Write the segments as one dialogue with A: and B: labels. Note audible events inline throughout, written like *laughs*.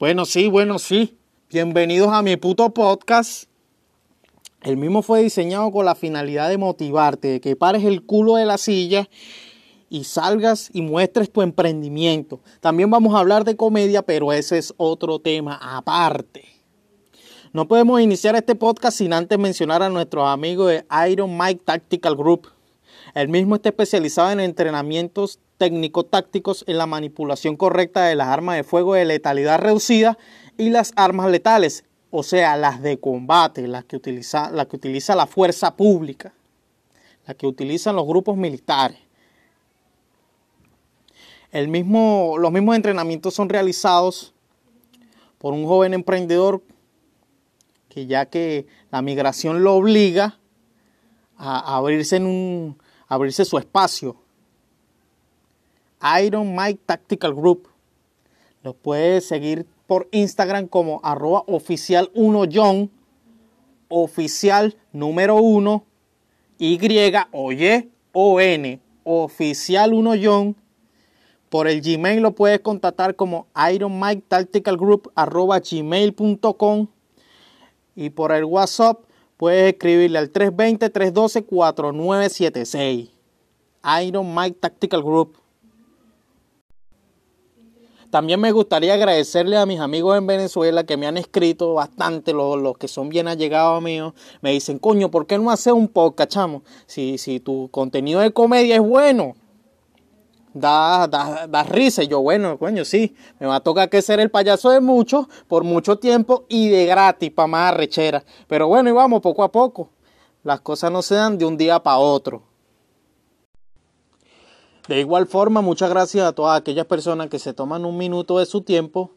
A: Bueno, sí, bueno, sí. Bienvenidos a mi puto podcast. El mismo fue diseñado con la finalidad de motivarte, de que pares el culo de la silla y salgas y muestres tu emprendimiento. También vamos a hablar de comedia, pero ese es otro tema aparte. No podemos iniciar este podcast sin antes mencionar a nuestros amigos de Iron Mike Tactical Group. El mismo está especializado en entrenamientos técnico-tácticos en la manipulación correcta de las armas de fuego de letalidad reducida y las armas letales, o sea, las de combate, las que utiliza, que utiliza la fuerza pública, las que utilizan los grupos militares. El mismo, los mismos entrenamientos son realizados por un joven emprendedor que ya que la migración lo obliga a abrirse, en un, abrirse su espacio. Iron Mike Tactical Group. Lo puedes seguir por Instagram como arroba oficial 1 John, oficial número 1, Y, oye, O, N, oficial 1 John. Por el Gmail lo puedes contactar como Iron Mike y por el WhatsApp puedes escribirle al 320-312-4976. Iron Mike Tactical Group. También me gustaría agradecerle a mis amigos en Venezuela que me han escrito bastante, los, que son bien allegados míos. Me dicen, coño, ¿por qué no haces un podcast, chamo? Si, si tu contenido de comedia es bueno, da, da, da risa. Yo, bueno, coño, sí, me va a tocar que ser el payaso de muchos por mucho tiempo y de gratis para más arrechera. Pero bueno, y vamos poco a poco. Las cosas no se dan de un día para otro. De igual forma, muchas gracias a todas aquellas personas que se toman un minuto de su tiempo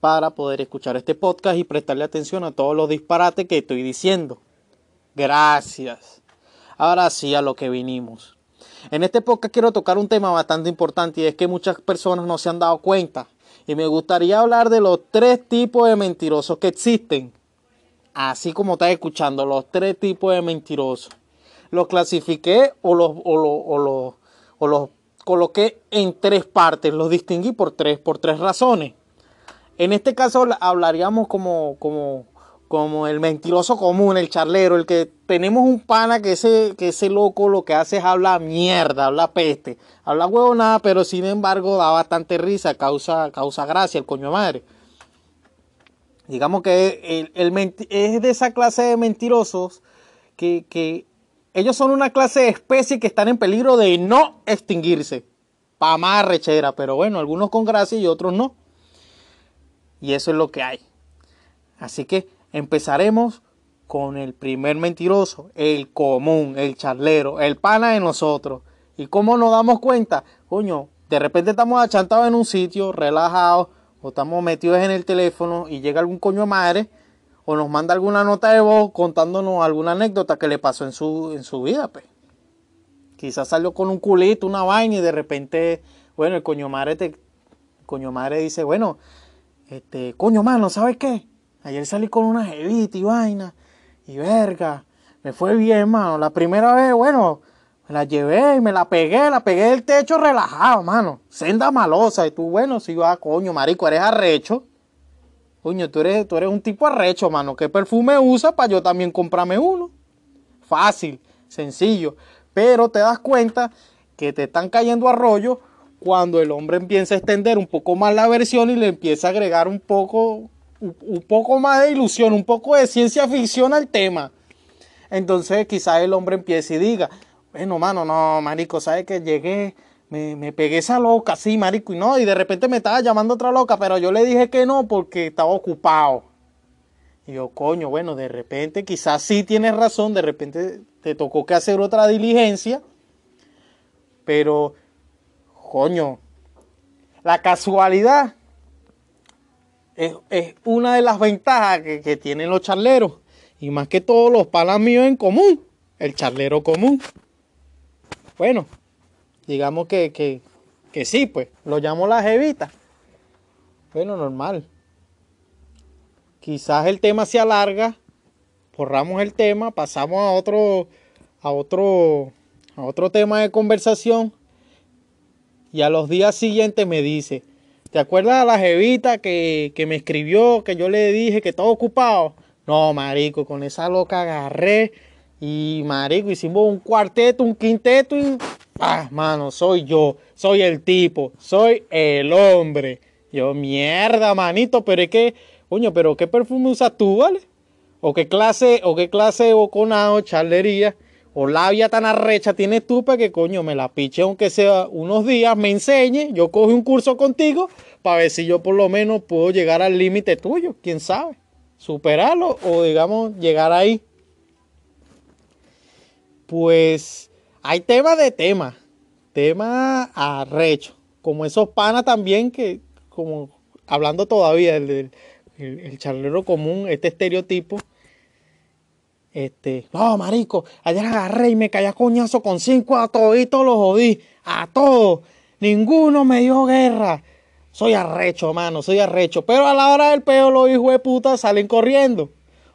A: para poder escuchar este podcast y prestarle atención a todos los disparates que estoy diciendo. Gracias. Ahora sí a lo que vinimos. En este podcast quiero tocar un tema bastante importante y es que muchas personas no se han dado cuenta. Y me gustaría hablar de los tres tipos de mentirosos que existen. Así como estás escuchando, los tres tipos de mentirosos. Los clasifiqué o los, o o los coloqué en tres partes. Los distinguí por tres, por tres razones. En este caso hablaríamos como, como como el mentiroso común, el charlero, el que tenemos un pana que ese, que ese loco lo que hace es hablar mierda, habla peste, habla huevo nada, pero sin embargo da bastante risa, causa, causa gracia el coño madre. Digamos que el, es de esa clase de mentirosos que, que ellos son una clase de especie que están en peligro de no extinguirse. Pa' más rechera, pero bueno, algunos con gracia y otros no. Y eso es lo que hay. Así que Empezaremos con el primer mentiroso, el común, el charlero, el pana de nosotros. ¿Y cómo nos damos cuenta? Coño, de repente estamos achantados en un sitio, relajados, o estamos metidos en el teléfono y llega algún coño madre, o nos manda alguna nota de voz contándonos alguna anécdota que le pasó en su, en su vida, pues. Quizás salió con un culito, una vaina, y de repente, bueno, el coño madre te, coño madre dice, bueno, este, coño mano, ¿sabes qué? Ayer salí con una jevita y vaina. Y verga. Me fue bien, mano. La primera vez, bueno, me la llevé y me la pegué, la pegué del techo relajado, mano. Senda malosa. Y tú, bueno, si va, coño, marico, eres arrecho. Coño, tú eres, tú eres un tipo arrecho, mano. ¿Qué perfume usa para yo también comprarme uno? Fácil, sencillo. Pero te das cuenta que te están cayendo a rollo cuando el hombre empieza a extender un poco más la versión y le empieza a agregar un poco un poco más de ilusión, un poco de ciencia ficción al tema. Entonces quizás el hombre empiece y diga, bueno, mano, no, marico, ¿sabes que llegué? Me, me, pegué esa loca, sí, marico, y no, y de repente me estaba llamando otra loca, pero yo le dije que no porque estaba ocupado. Y yo, coño, bueno, de repente quizás sí tienes razón, de repente te tocó que hacer otra diligencia, pero, coño, la casualidad es, una de las ventajas que, tienen los charleros. Y más que todos los palas míos en común. El charlero común. Bueno, digamos que, que, que sí, pues. Lo llamo la jevita. Bueno, normal. Quizás el tema se alarga. Borramos el tema. Pasamos a otro. A otro. A otro tema de conversación. Y a los días siguientes me dice ¿Te acuerdas de la jevita que, que me escribió, que yo le dije que estaba ocupado? No, marico, con esa loca agarré y marico, hicimos un cuarteto, un quinteto y... Ah, mano, soy yo, soy el tipo, soy el hombre. Yo, mierda, manito, pero es que, coño, pero ¿qué perfume usas tú, vale? ¿O qué clase, o qué clase de boconado, charlería, o labia tan arrecha tienes tú para que, coño, me la piche aunque sea unos días, me enseñe, yo cojo un curso contigo para ver si yo por lo menos puedo llegar al límite tuyo, quién sabe, superarlo o digamos llegar ahí. Pues hay tema de tema, tema arrecho, como esos panas también que, como hablando todavía del, el, charlero común, este estereotipo, este, no, marico, ayer agarré y me caí a coñazo con cinco a toditos los jodí, a todos, ninguno me dio guerra. Soy arrecho, mano, soy arrecho. Pero a la hora del peo, los hijos de puta salen corriendo.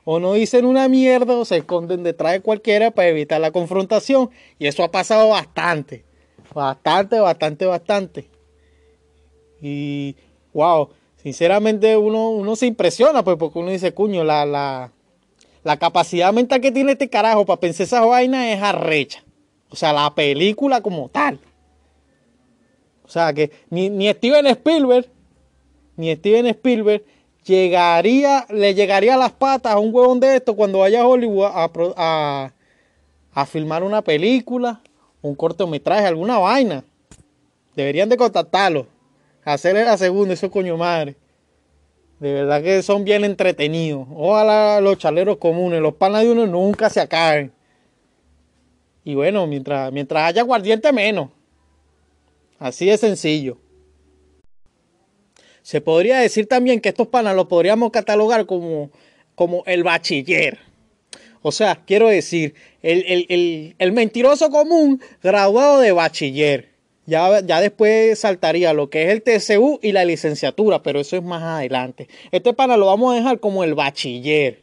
A: O no dicen una mierda o se esconden detrás de cualquiera para evitar la confrontación. Y eso ha pasado bastante. Bastante, bastante, bastante. Y, wow, sinceramente uno, uno se impresiona, pues, porque uno dice, cuño, la, la, la capacidad mental que tiene este carajo para pensar esas vainas es arrecha. O sea, la película como tal. O sea que ni, ni Steven Spielberg, ni Steven Spielberg llegaría, le llegaría a las patas a un huevón de esto cuando vaya a Hollywood a, a, filmar una película, un cortometraje, alguna vaina. Deberían de contactarlo. Hacerle la segunda, eso coño madre. De verdad que son bien entretenidos. Ojalá los chaleros comunes, los panas de uno nunca se acaben. Y bueno, mientras, mientras haya guardiente menos. Así de sencillo. Se podría decir también que estos panas los podríamos catalogar como, como el bachiller. O sea, quiero decir, el, mentiroso común graduado de bachiller. Ya, ya, después saltaría lo que es el TCU y la licenciatura, pero eso es más adelante. Este pana lo vamos a dejar como el bachiller.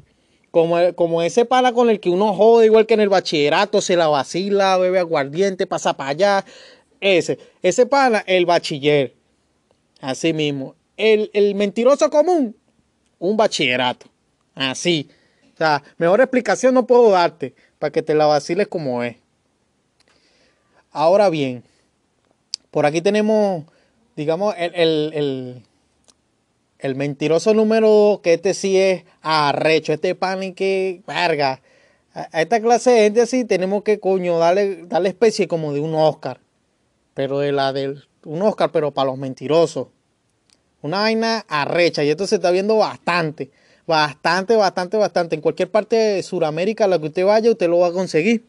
A: Como, como ese pana con el que uno jode, igual que en el bachillerato, se la vacila, bebe aguardiente, pasa para allá, ese, ese pana, el bachiller. Así mismo. El, el mentiroso común, un bachillerato. Así. O sea, mejor explicación no puedo darte para que te la vaciles como es. Ahora bien, por aquí tenemos, digamos, el, el, el, el mentiroso número que este sí es arrecho, este pan que, verga. A esta clase de gente así tenemos que, coño, darle, darle especie como de un Oscar pero de la del un Oscar, pero para los mentirosos. Una vaina arrecha y esto se está viendo bastante, bastante, bastante, bastante. En cualquier parte de Sudamérica a la que usted vaya, usted lo va a conseguir.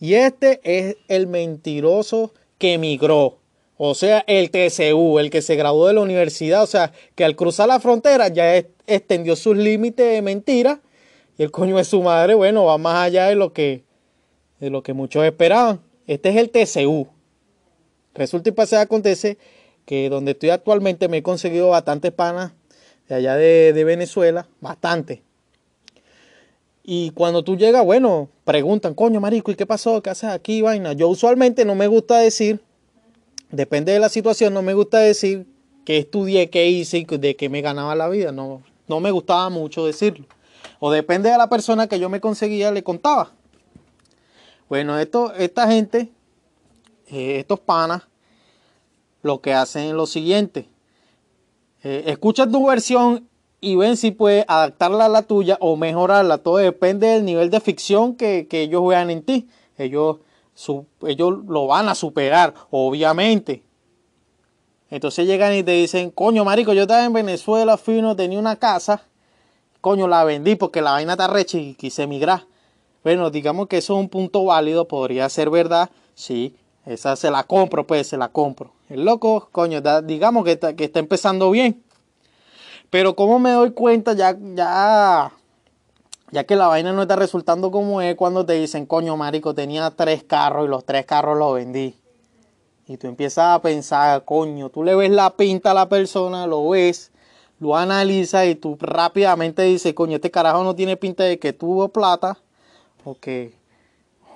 A: Y este es el mentiroso que emigró. O sea, el TCU, el que se graduó de la universidad. O sea, que al cruzar la frontera ya extendió sus límites de mentira. Y el coño de su madre, bueno, va más allá de lo que, de lo que muchos esperaban. Este es el TCU. Resulta y pasa acontece que donde estoy actualmente me he conseguido bastantes panas de allá de, Venezuela, bastante. Y cuando tú llegas, bueno, preguntan, coño, marico, ¿y qué pasó? ¿Qué haces aquí, vaina? Yo usualmente no me gusta decir, depende de la situación, no me gusta decir que estudié, qué hice de qué me ganaba la vida. No, no me gustaba mucho decirlo. O depende de la persona que yo me conseguía, le contaba. Bueno, esto, esta gente eh, estos panas lo que hacen es lo siguiente. Eh, escucha tu versión y ven si puedes adaptarla a la tuya o mejorarla. Todo depende del nivel de ficción que, ellos vean en ti. Ellos, ellos lo van a superar, obviamente. Entonces llegan y te dicen, coño, marico, yo estaba en Venezuela, fui, tenía una casa. Coño, la vendí porque la vaina está recha y quise emigrar. Bueno, digamos que eso es un punto válido, podría ser verdad, sí, esa se la compro, pues se la compro. El loco, coño, digamos que está, que está empezando bien. Pero como me doy cuenta ya, ya, ya que la vaina no está resultando como es cuando te dicen, coño, marico, tenía tres carros y los tres carros los vendí. Y tú empiezas a pensar, coño, tú le ves la pinta a la persona, lo ves, lo analizas y tú rápidamente dices, coño, este carajo no tiene pinta de que tuvo plata o que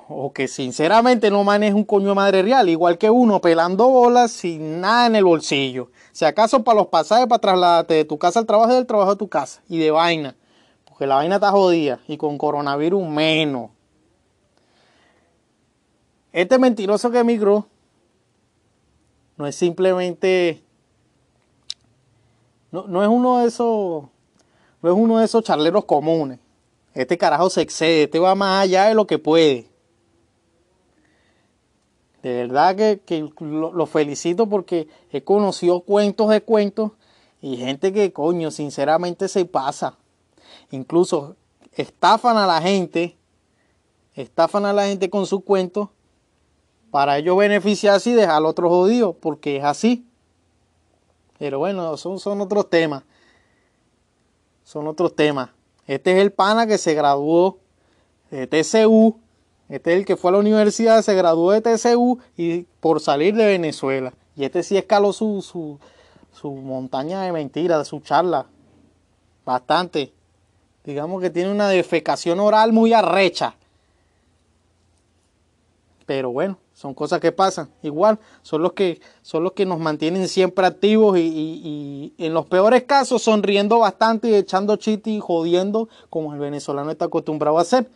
A: o que sinceramente no maneja un coño de madre real, igual que uno pelando bolas sin nada en el bolsillo. Si acaso para los pasajes para trasladarte de tu casa al trabajo y del trabajo a tu casa y de vaina, porque la vaina está jodida y con coronavirus menos. Este mentiroso que emigró no es simplemente no, no es uno de esos no es uno de esos charleros comunes. Este carajo se excede, este va más allá de lo que puede. De verdad que, lo, felicito porque he conocido cuentos de cuentos y gente que, coño, sinceramente se pasa. Incluso estafan a la gente, estafan a la gente con sus cuentos para ellos beneficiarse y dejar al otro jodido, porque es así. Pero bueno, son, son otros temas. Son otros temas. Este es el pana que se graduó de TCU. Este es el que fue a la universidad, se graduó de TCU y por salir de Venezuela. Y este sí escaló su, su, su montaña de mentiras, su charla. Bastante. Digamos que tiene una defecación oral muy arrecha. Pero bueno, son cosas que pasan. Igual, son los que, son los que nos mantienen siempre activos y, en los peores casos sonriendo bastante y echando chistes y jodiendo como el venezolano está acostumbrado a hacer.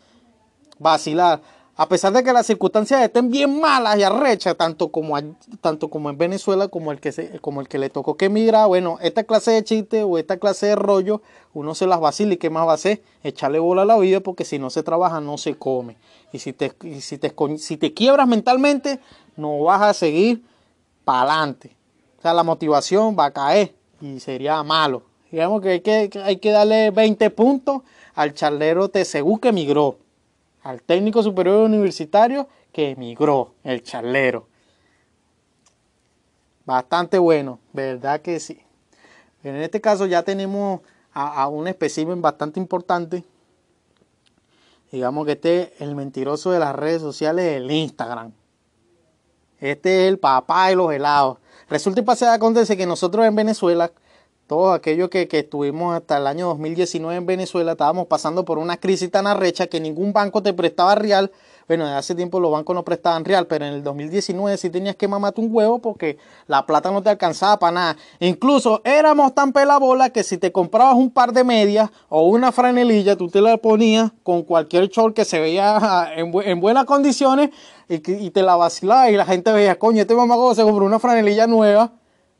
A: Vacilar a pesar de que las circunstancias estén bien malas y arrechas, tanto como, tanto como en Venezuela como el, que como el que le tocó que emigra, bueno, esta clase de chiste o esta clase de rollo, uno se las vacila y qué más va a hacer, echarle bola a la vida porque si no se trabaja no se come. Y si te, si te, si te quiebras mentalmente, no vas a seguir para adelante. O sea, la motivación va a caer y sería malo. Digamos que hay que, hay que darle 20 puntos al charlero TCU que emigró al técnico superior universitario que emigró, el charlero. Bastante bueno, verdad que sí. En este caso ya tenemos a, un espécimen bastante importante. Digamos que este es el mentiroso de las redes sociales, el Instagram. Este es el papá de los helados. Resulta y pasa acontece que nosotros en Venezuela todos aquellos que, que, estuvimos hasta el año 2019 en Venezuela, estábamos pasando por una crisis tan arrecha que ningún banco te prestaba real. Bueno, de hace tiempo los bancos no prestaban real, pero en el 2019 sí tenías que mamarte un huevo porque la plata no te alcanzaba para nada. Incluso éramos tan pelabola que si te comprabas un par de medias o una franelilla, tú te la ponías con cualquier short que se veía en, en buenas condiciones y, te la vacilaba y la gente veía, coño, este mamago se compró una franelilla nueva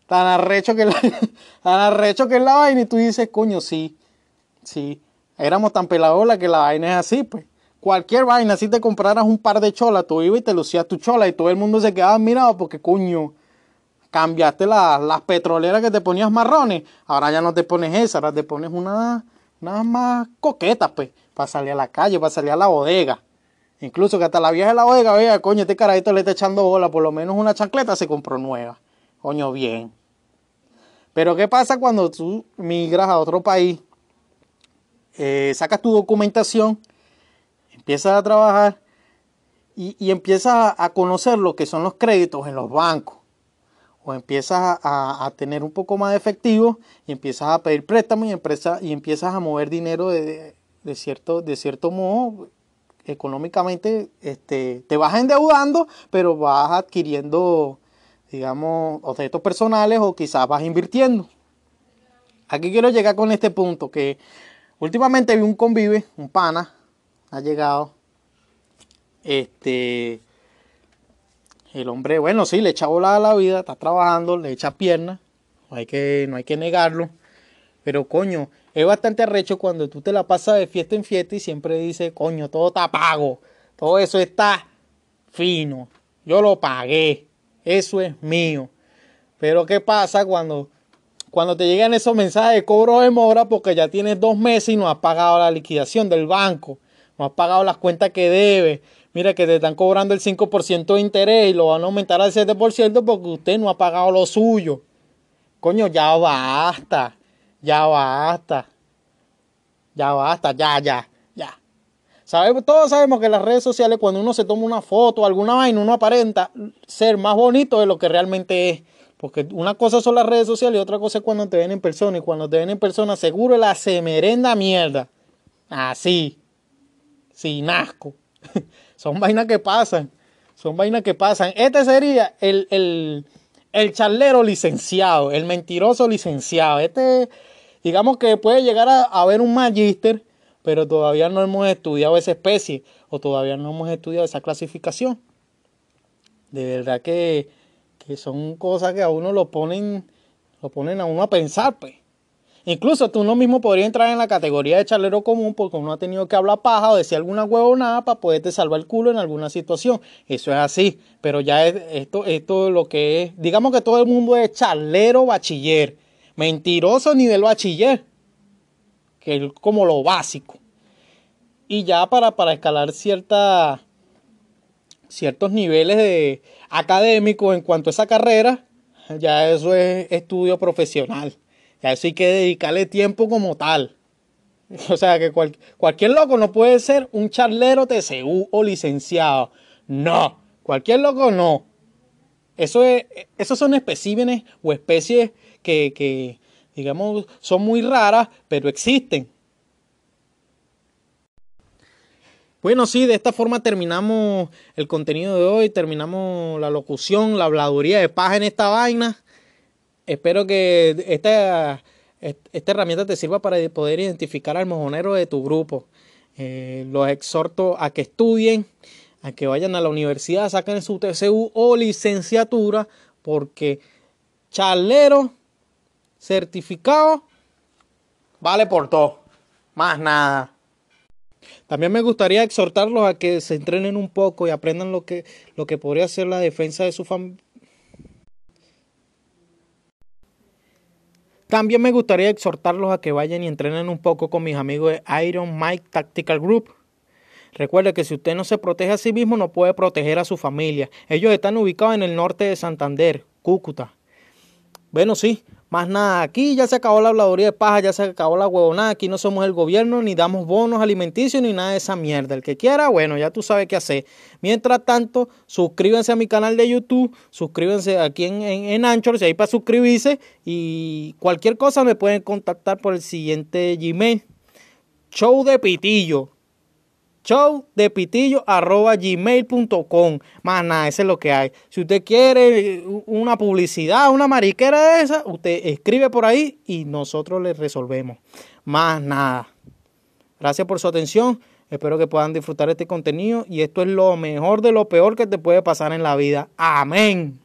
A: tan arrecho que la, *laughs* tan arrecho que la vaina y tú dices, coño, sí, sí, éramos tan peladola que la vaina es así, pues. Cualquier vaina, si te compraras un par de cholas, tú ibas y te lucías tu chola y todo el mundo se quedaba mirado porque, coño, cambiaste las petroleras que te ponías marrones, ahora ya no te pones esa, ahora te pones una, una más coquetas, pues, para salir a la calle, para salir a la bodega. Incluso que hasta la vieja de la bodega, vea, coño, este carajito le está echando bola, por lo menos una chancleta se compró nueva. Coño, bien. Pero ¿qué pasa cuando tú migras a otro país? Eh, sacas tu documentación, empiezas a trabajar y, empiezas a, conocer lo que son los créditos en los bancos. O empiezas a, tener un poco más de efectivo y empiezas a pedir préstamos y, y empiezas a mover dinero de, cierto, de cierto modo económicamente este, te vas endeudando, pero vas adquiriendo digamos, objetos personales o quizás vas invirtiendo. Aquí quiero llegar con este punto, que últimamente vi un convive, un pana, ha llegado, este, el hombre, bueno, sí, le echa bola a la vida, está trabajando, le echa piernas, no hay que, no hay que negarlo, pero coño, es bastante arrecho cuando tú te la pasas de fiesta en fiesta y siempre dices, coño, todo está pago, todo eso está fino, yo lo pagué, eso es mío. Pero ¿qué pasa cuando, cuando te llegan esos mensajes de cobro de mora porque ya tienes dos meses y no has pagado la liquidación del banco, no has pagado las cuentas que debes? Mira que te están cobrando el 5% de interés y lo van a aumentar al 7% porque usted no ha pagado lo suyo. Coño, ya basta, ya basta, ya basta, ya, ya. Sabemos, todos sabemos que en las redes sociales, cuando uno se toma una foto o alguna vaina, uno aparenta ser más bonito de lo que realmente es. Porque una cosa son las redes sociales y otra cosa es cuando te ven en persona. Y cuando te ven en persona, seguro la se merenda mierda. Así. Sin asco. *laughs* Son vainas que pasan. Son vainas que pasan. Este sería el, el, el charlero licenciado, el mentiroso licenciado. Este, digamos que puede llegar a, a ver un magíster, pero todavía no hemos estudiado esa especie o todavía no hemos estudiado esa clasificación. De verdad que, que son cosas que a uno lo ponen, lo ponen a uno a pensar, pues. Incluso tú no mismo podrías entrar en la categoría de charlero común porque uno ha tenido que hablar paja o decir alguna huevonada para poderte salvar el culo en alguna situación. Eso es así. Pero ya es, esto, esto es lo que es. Digamos que todo el mundo es charlero bachiller. Mentiroso nivel bachiller. Que es como lo básico. Y ya para, para escalar cierta, ciertos niveles académicos en cuanto a esa carrera, ya eso es estudio profesional. Ya eso hay que dedicarle tiempo como tal. *laughs* O sea que cualquier loco no puede ser un charlero TCU o licenciado. No, cualquier loco no. Eso es, esos son especímenes o especies que, que, digamos, son muy raras, pero existen. Bueno, sí, de esta forma terminamos el contenido de hoy, terminamos la locución, la habladuría de paja en esta vaina espero que esta, esta herramienta te sirva para poder identificar al mojonero de tu grupo. Eh, los exhorto a que estudien, a que vayan a la universidad, saquen su TCU o licenciatura, porque charlero certificado vale por todo, más nada. También me gustaría exhortarlos a que se entrenen un poco y aprendan lo que, lo que podría ser la defensa de su, familia También me gustaría exhortarlos a que vayan y entrenen un poco con mis amigos de Iron Mike Tactical Group. Recuerde que si usted no se protege a sí mismo, no puede proteger a su familia. Ellos están ubicados en el norte de Santander, Cúcuta. Bueno, sí, más nada, aquí ya se acabó la habladuría de paja, ya se acabó la huevonada, aquí no somos el gobierno, ni damos bonos alimenticios, ni nada de esa mierda. El que quiera, bueno, ya tú sabes qué hacer. Mientras tanto, suscríbanse a mi canal de YouTube, suscríbanse aquí en, en, en Anchor, si hay para suscribirse, y cualquier cosa me pueden contactar por el siguiente Gmail. Show de Pitillo, show de pitillo arroba gmail.com. Más nada, eso es lo que hay. Si usted quiere una publicidad, una mariquera de esa, usted escribe por ahí y nosotros le resolvemos. Más nada. Gracias por su atención. Espero que puedan disfrutar este contenido y esto es lo mejor de lo peor que te puede pasar en la vida. Amén.